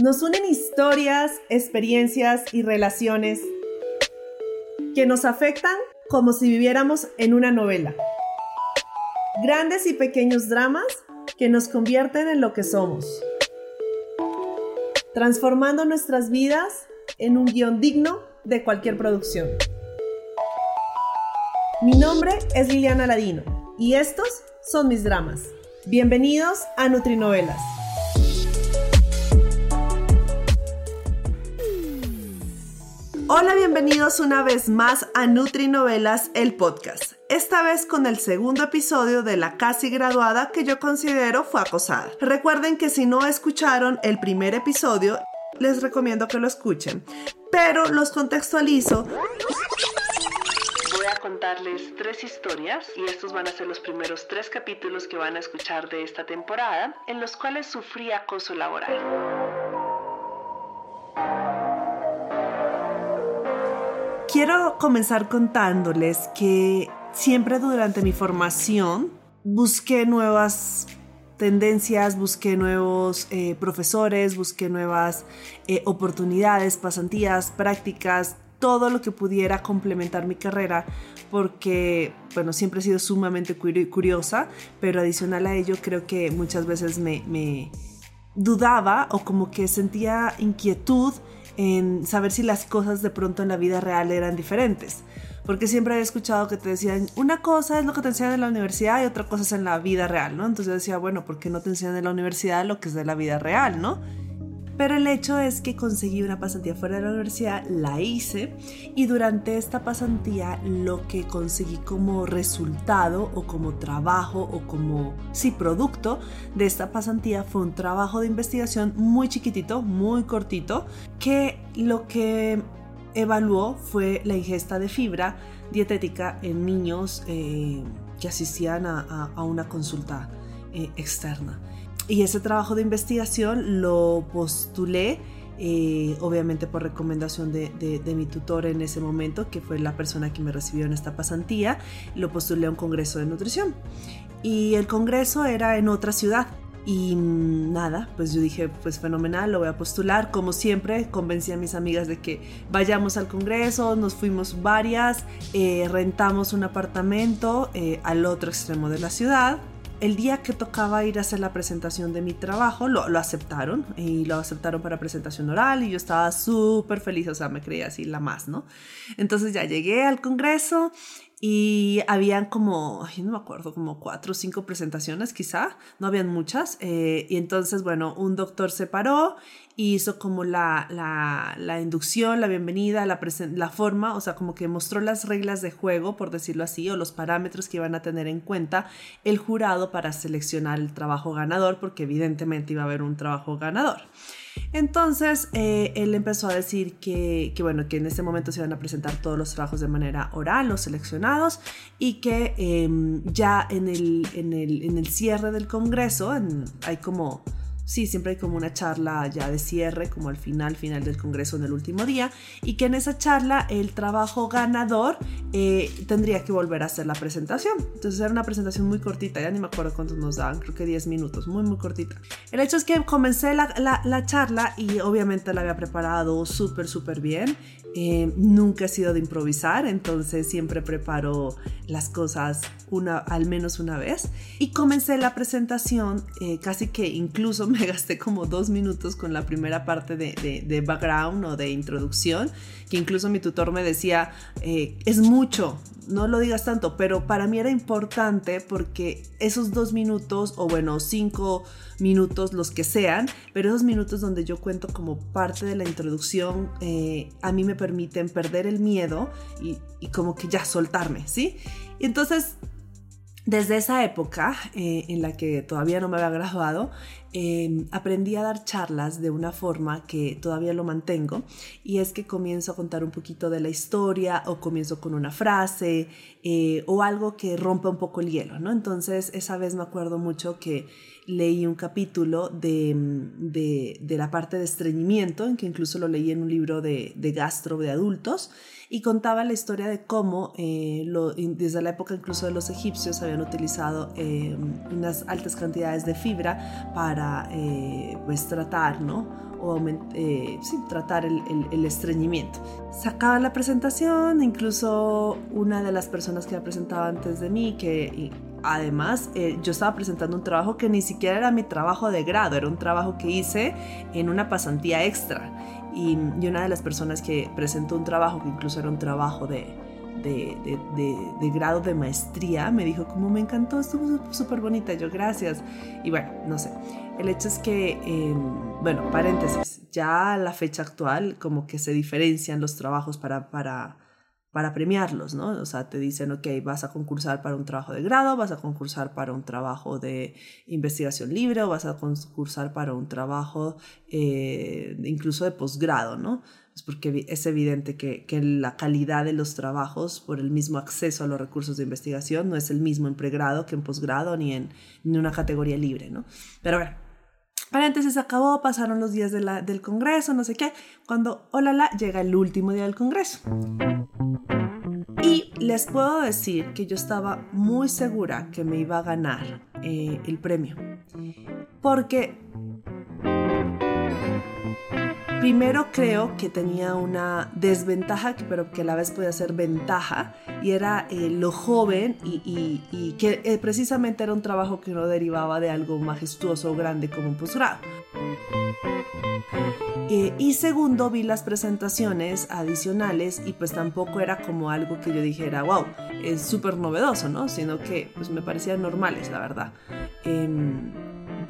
Nos unen historias, experiencias y relaciones que nos afectan como si viviéramos en una novela. Grandes y pequeños dramas que nos convierten en lo que somos, transformando nuestras vidas en un guion digno de cualquier producción. Mi nombre es Liliana Ladino y estos son mis dramas. Bienvenidos a Nutrinovelas. Hola, bienvenidos una vez más a Nutrinovelas, el podcast. Esta vez con el segundo episodio de la casi graduada que yo considero fue acosada. Recuerden que si no escucharon el primer episodio, les recomiendo que lo escuchen, pero los contextualizo Voy a contarles tres historias y estos van a ser los primeros tres capítulos que van a escuchar de esta temporada en los cuales sufrí acoso laboral. Quiero comenzar contándoles que siempre durante mi formación busqué nuevas tendencias, busqué nuevos eh, profesores, busqué nuevas eh, oportunidades, pasantías, prácticas, todo lo que pudiera complementar mi carrera, porque, bueno, siempre he sido sumamente curiosa, pero adicional a ello creo que muchas veces me, me dudaba o como que sentía inquietud en saber si las cosas de pronto en la vida real eran diferentes. Porque siempre había escuchado que te decían, una cosa es lo que te enseñan en la universidad y otra cosa es en la vida real, ¿no? Entonces yo decía, bueno, ¿por qué no te enseñan en la universidad lo que es de la vida real, ¿no? Pero el hecho es que conseguí una pasantía fuera de la universidad, la hice y durante esta pasantía lo que conseguí como resultado o como trabajo o como, sí, producto de esta pasantía fue un trabajo de investigación muy chiquitito, muy cortito, que lo que evaluó fue la ingesta de fibra dietética en niños eh, que asistían a, una consulta eh, externa. Y ese trabajo de investigación lo postulé, eh, obviamente por recomendación de, mi tutor en ese momento, que fue la persona que me recibió en esta pasantía, lo postulé a un congreso de nutrición. Y el congreso era en otra ciudad. Y nada, pues yo dije, pues fenomenal, lo voy a postular. Como siempre, convencí a mis amigas de que vayamos al Congreso, nos fuimos varias, eh, rentamos un apartamento eh, al otro extremo de la ciudad el día que tocaba ir a hacer la presentación de mi trabajo, lo, aceptaron y lo aceptaron para presentación oral y yo estaba súper feliz, o sea, me creía así la más, ¿no? Entonces ya llegué al Congreso y habían como, no me acuerdo, como cuatro o cinco presentaciones quizá, no habían muchas. Eh, y entonces, bueno, un doctor se paró hizo como la, la, inducción, la bienvenida, la, la forma, o sea, como que mostró las reglas de juego, por decirlo así, o los parámetros que iban a tener en cuenta el jurado para seleccionar el trabajo ganador, porque evidentemente iba a haber un trabajo ganador. Entonces, eh, él empezó a decir que, que, bueno, que en ese momento se iban a presentar todos los trabajos de manera oral, los seleccionados, y que em, ya en el, en, el, en el, cierre del Congreso, hay como sí, siempre hay como una charla ya de cierre, como al final, final del Congreso en el último día, y que en esa charla el trabajo ganador eh, tendría que volver a hacer la presentación. Entonces era una presentación muy cortita, ya ni me acuerdo cuántos nos daban, creo que 10 minutos, muy, muy cortita. El hecho es que comencé la, la, la charla y obviamente la había preparado súper, súper bien. Eh, nunca he sido de improvisar, entonces siempre preparo las cosas una, al menos una vez. Y comencé la presentación, eh, casi que incluso me gasté como dos minutos con la primera parte de, de, background o de introducción, que incluso mi tutor me decía, eh, es mucho, no lo digas tanto, pero para mí era importante porque esos dos minutos, o bueno, cinco minutos, los que sean, pero esos minutos donde yo cuento como parte de la introducción, eh, a mí me permiten perder el miedo y, y como que ya soltarme, ¿sí? Y entonces desde esa época, eh, en la que todavía no me había graduado, em, aprendí a dar charlas de una forma que todavía lo mantengo y es que comienzo a contar un poquito de la historia o comienzo con una frase eh, o algo que rompa un poco el hielo, ¿no? Entonces esa vez me acuerdo mucho que leí un capítulo de, de, la parte de estreñimiento, en que incluso lo leí en un libro de, de gastro de adultos, y contaba la historia de cómo eh, lo, desde la época incluso de los egipcios habían utilizado eh, unas altas cantidades de fibra para eh, pues tratar, ¿no? o sí, tratar el, el, estreñimiento. Sacaba la presentación, incluso una de las personas que ha presentado antes de mí, que Además, eh, yo estaba presentando un trabajo que ni siquiera era mi trabajo de grado, era un trabajo que hice en una pasantía extra. Y, una de las personas que presentó un trabajo, que incluso era un trabajo de, de, grado de maestría, me dijo como me encantó, estuvo súper bonita, yo gracias. Y bueno, no sé, el hecho es que, em, bueno, paréntesis, ya a la fecha actual como que se diferencian los trabajos para... para para premiarlos, ¿no? O sea, te dicen, ok, vas a concursar para un trabajo de grado, vas a concursar para un trabajo de investigación libre o vas a concursar para un trabajo eh, incluso de posgrado, ¿no? Es porque es evidente que, que, la calidad de los trabajos por el mismo acceso a los recursos de investigación no es el mismo en pregrado que en posgrado ni en, ni en una categoría libre, ¿no? Pero bueno, Paréntesis, acabó, pasaron los días del Congreso, no sé qué, cuando, hola, llega el último día del Congreso. Y les puedo decir que yo estaba muy segura que me iba a ganar eh, el premio. Porque Primero creo que tenía una desventaja, pero que a la vez podía ser ventaja, y era eh, lo joven y, que eh, precisamente era un trabajo que no derivaba de algo majestuoso o grande como un posgrado. Eh, y segundo, vi las presentaciones adicionales y pues tampoco era como algo que yo dijera, wow, es súper novedoso, ¿no? Sino que pues me parecían normales, la verdad.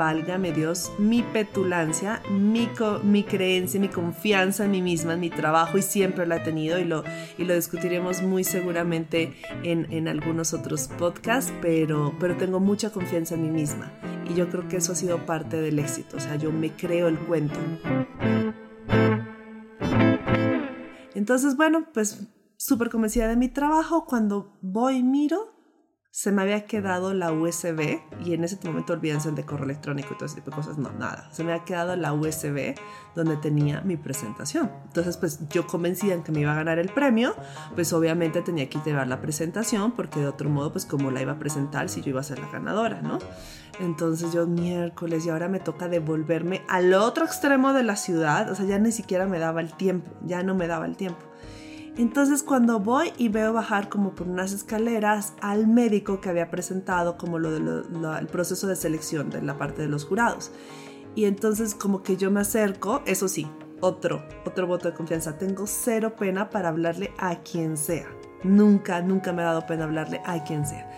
Válgame Dios, mi petulancia, mi, mi creencia, mi confianza en mí misma, en mi trabajo y siempre la he tenido y lo, y lo discutiremos muy seguramente en, en algunos otros podcasts, pero, pero tengo mucha confianza en mí misma y yo creo que eso ha sido parte del éxito, o sea, yo me creo el cuento. Entonces, bueno, pues súper convencida de mi trabajo, cuando voy miro, se me había quedado la USB y en ese momento olvídense de correo electrónico y todo ese tipo de cosas, no, nada. Se me había quedado la USB donde tenía mi presentación. Entonces, pues yo convencida en que me iba a ganar el premio, pues obviamente tenía que llevar la presentación porque de otro modo, pues como la iba a presentar si yo iba a ser la ganadora, ¿no? Entonces yo miércoles y ahora me toca devolverme al otro extremo de la ciudad, o sea, ya ni siquiera me daba el tiempo, ya no me daba el tiempo. Entonces cuando voy y veo bajar como por unas escaleras al médico que había presentado como lo del proceso de selección de la parte de los jurados. Y entonces como que yo me acerco, eso sí, otro, otro voto de confianza. Tengo cero pena para hablarle a quien sea. Nunca, nunca me ha dado pena hablarle a quien sea.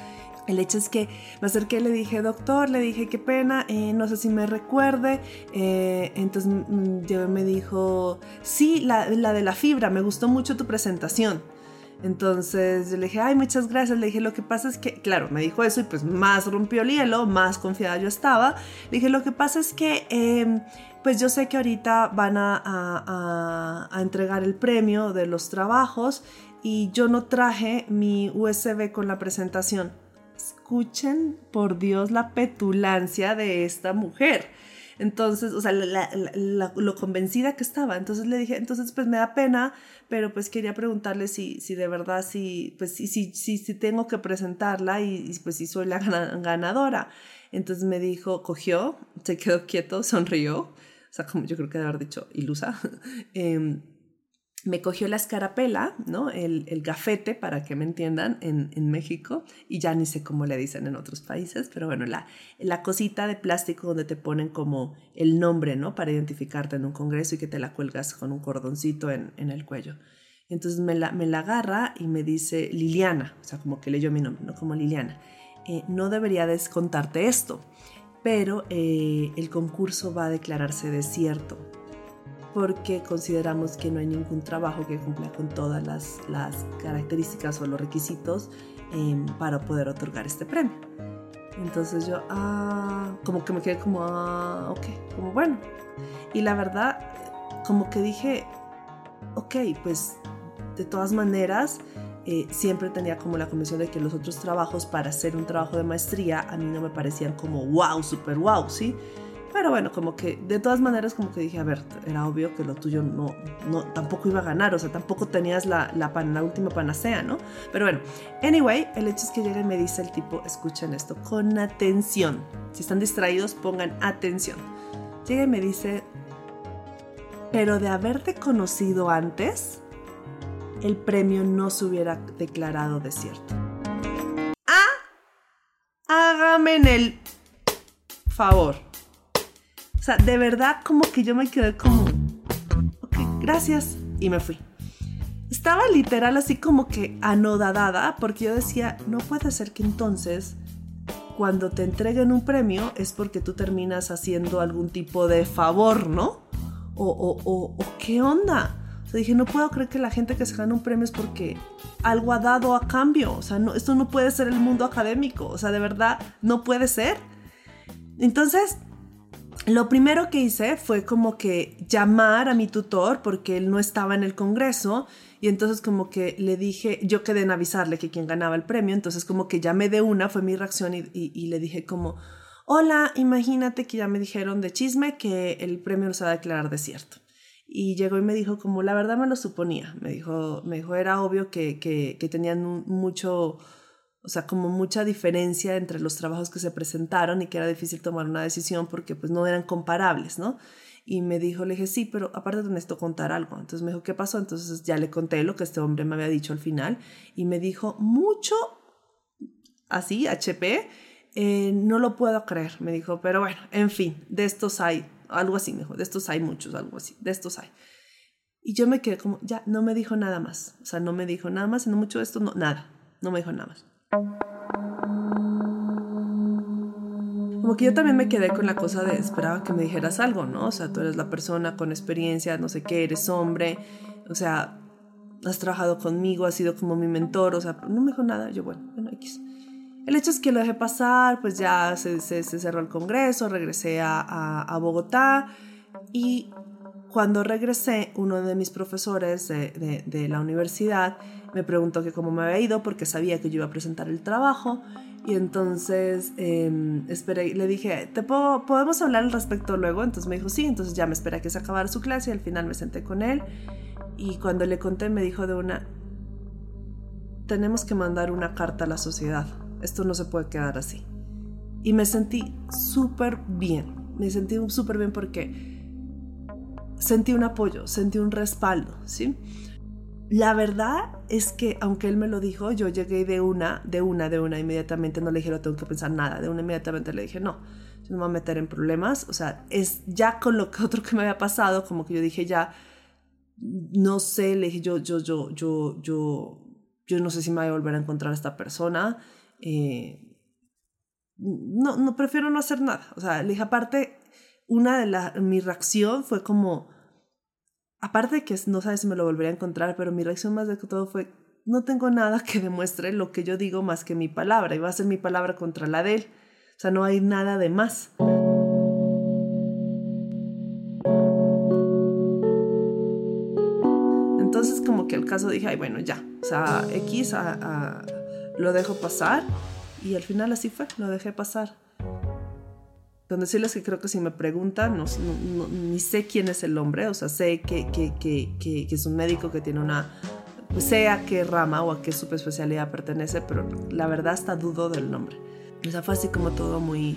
El hecho es que me acerqué, le dije, doctor, le dije, qué pena, eh, no sé si me recuerde. Eh, entonces mm, yo me dijo, sí, la, de la fibra, me gustó mucho tu presentación. Entonces yo le dije, ay, muchas gracias. Le dije, lo que pasa es que, claro, me dijo eso y pues más rompió el hielo, más confiada yo estaba. Le dije, lo que pasa es que, em, pues yo sé que ahorita van a, a entregar el premio de los trabajos y yo no traje mi USB con la presentación escuchen por Dios la petulancia de esta mujer. Entonces, o sea, lo convencida que estaba. Entonces le dije, entonces pues me da pena, pero pues quería preguntarle si, si de verdad, si, pues si, si, si, tengo que presentarla y, pues si soy la ganadora. Entonces me dijo, cogió, se quedó quieto, sonrió. O sea, como yo creo que debe haber dicho, ilusa. eh, me cogió la escarapela, ¿no? El, el gafete, para que me entiendan, en, en, México, y ya ni sé cómo le dicen en otros países, pero bueno, la, la cosita de plástico donde te ponen como el nombre, ¿no? Para identificarte en un congreso y que te la cuelgas con un cordoncito en, en el cuello. Entonces me la, me la agarra y me dice Liliana, o sea, como que leyó mi nombre, ¿no? Como Liliana. Eh, no debería descontarte esto, pero eh, el concurso va a declararse desierto porque consideramos que no hay ningún trabajo que cumpla con todas las, las características o los requisitos em, para poder otorgar este premio. Entonces yo, ah, como que me quedé como, ah, ok, como bueno. Y la verdad, como que dije, ok, pues de todas maneras, eh, siempre tenía como la convicción de que los otros trabajos para hacer un trabajo de maestría a mí no me parecían como wow, super wow, ¿sí? Pero bueno, como que de todas maneras como que dije, a ver, era obvio que lo tuyo no, no tampoco iba a ganar, o sea, tampoco tenías la, la, la última panacea, ¿no? Pero bueno, anyway, el hecho es que llega y me dice el tipo, escuchen esto con atención. Si están distraídos, pongan atención. Llega y me dice, pero de haberte conocido antes, el premio no se hubiera declarado desierto. Ah, hágame en el favor. O sea, de verdad como que yo me quedé como, ok, gracias. Y me fui. Estaba literal así como que anodadada porque yo decía, no puede ser que entonces cuando te entreguen un premio es porque tú terminas haciendo algún tipo de favor, ¿no? O, o, o, o qué onda. O sea, dije, no puedo creer que la gente que se gana un premio es porque algo ha dado a cambio. O sea, no, esto no puede ser el mundo académico. O sea, de verdad, no puede ser. Entonces, lo primero que hice fue como que llamar a mi tutor porque él no estaba en el Congreso y entonces como que le dije, yo quedé en avisarle que quien ganaba el premio, entonces como que llamé de una, fue mi reacción y, le dije como, hola, imagínate que ya me dijeron de chisme que el premio no se va a declarar desierto. Y llegó y me dijo como, la verdad me lo suponía, me dijo, me dijo era obvio que, que tenían mucho o sea, como mucha diferencia entre los trabajos que se presentaron y que era difícil tomar una decisión porque pues no eran comparables, ¿no? Y me dijo, le dije, sí, pero aparte de necesito contar algo. Entonces me dijo, ¿qué pasó? Entonces ya le conté lo que este hombre me había dicho al final y me dijo, mucho, así, HP, eh, no lo puedo creer. Me dijo, pero bueno, en fin, de estos hay, algo así, me dijo, de estos hay muchos, algo así, de estos hay. Y yo me quedé como, ya, no me dijo nada más. O sea, no me dijo nada más, no mucho de esto, no, nada, no me dijo nada más. Como que yo también me quedé con la cosa de esperaba que me dijeras algo, ¿no? O sea, tú eres la persona con experiencia, no sé qué, eres hombre, o sea, has trabajado conmigo, has sido como mi mentor, o sea, no me dijo nada, yo bueno, bueno, X. El hecho es que lo dejé pasar, pues ya se, cerró el Congreso, regresé a, Bogotá y cuando regresé, uno de mis profesores de la universidad me preguntó que cómo me había ido porque sabía que yo iba a presentar el trabajo y entonces eh, esperé, le dije, ¿te puedo, ¿podemos hablar al respecto luego? Entonces me dijo, sí, entonces ya me esperé que se acabara su clase y al final me senté con él y cuando le conté me dijo de una, tenemos que mandar una carta a la sociedad, esto no se puede quedar así. Y me sentí súper bien, me sentí súper bien porque sentí un apoyo, sentí un respaldo, ¿sí? La verdad es que, aunque él me lo dijo, yo llegué de una, de una, de una, inmediatamente. No le dije, no tengo que pensar nada, de una inmediatamente le dije, no, yo no me voy a meter en problemas, o sea, es ya con lo que otro que me había pasado, como que yo dije, ya, no sé, le dije, yo, yo, yo, yo, yo, yo no sé si me voy a volver a encontrar a esta persona, eh, no, no, prefiero no hacer nada, o sea, le dije, aparte, una de las, mi reacción fue como, aparte de que no sabes si me lo volvería a encontrar, pero mi reacción más de todo fue, no tengo nada que demuestre lo que yo digo más que mi palabra, y va a ser mi palabra contra la de él. O sea, no hay nada de más. Entonces como que el caso dije, ay, bueno, ya, o sea, X lo dejo pasar y al final así fue, lo dejé pasar. Con decirles que creo que si me preguntan, no, ni sé quién es el hombre, o sea, sé que, que, que, que, es un médico que tiene una, sé a qué rama o a qué subespecialidad pertenece, pero la verdad hasta dudo del nombre. O sea, fue así como todo muy,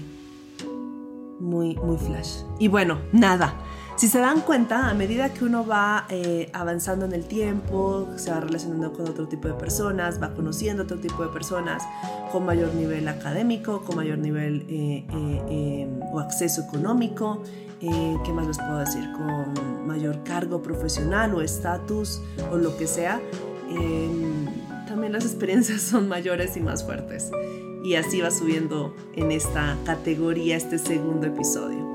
muy, muy flash. Y bueno, nada. Si se dan cuenta, a medida que uno va eh, avanzando en el tiempo, se va relacionando con otro tipo de personas, va conociendo otro tipo de personas con mayor nivel académico, con mayor nivel eh, eh, o acceso económico, ¿qué más les puedo decir? Con mayor cargo profesional o estatus o lo que sea, también las experiencias son mayores y más fuertes. Y así va subiendo en esta categoría este segundo episodio.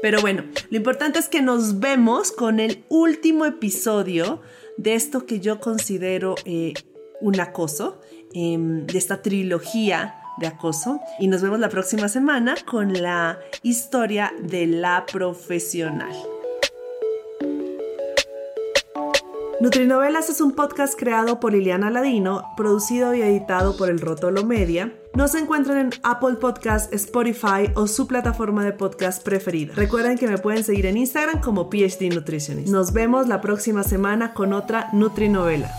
Pero bueno, lo importante es que nos vemos con el último episodio de esto que yo considero eh, un acoso, em, de esta trilogía de acoso. Y nos vemos la próxima semana con la historia de la profesional. Nutrinovelas es un podcast creado por Liliana Ladino, producido y editado por El Rotolo Media. Nos encuentran en Apple Podcast, Spotify o su plataforma de podcast preferida. Recuerden que me pueden seguir en Instagram como PhD Nutritionist. Nos vemos la próxima semana con otra Nutrinovela.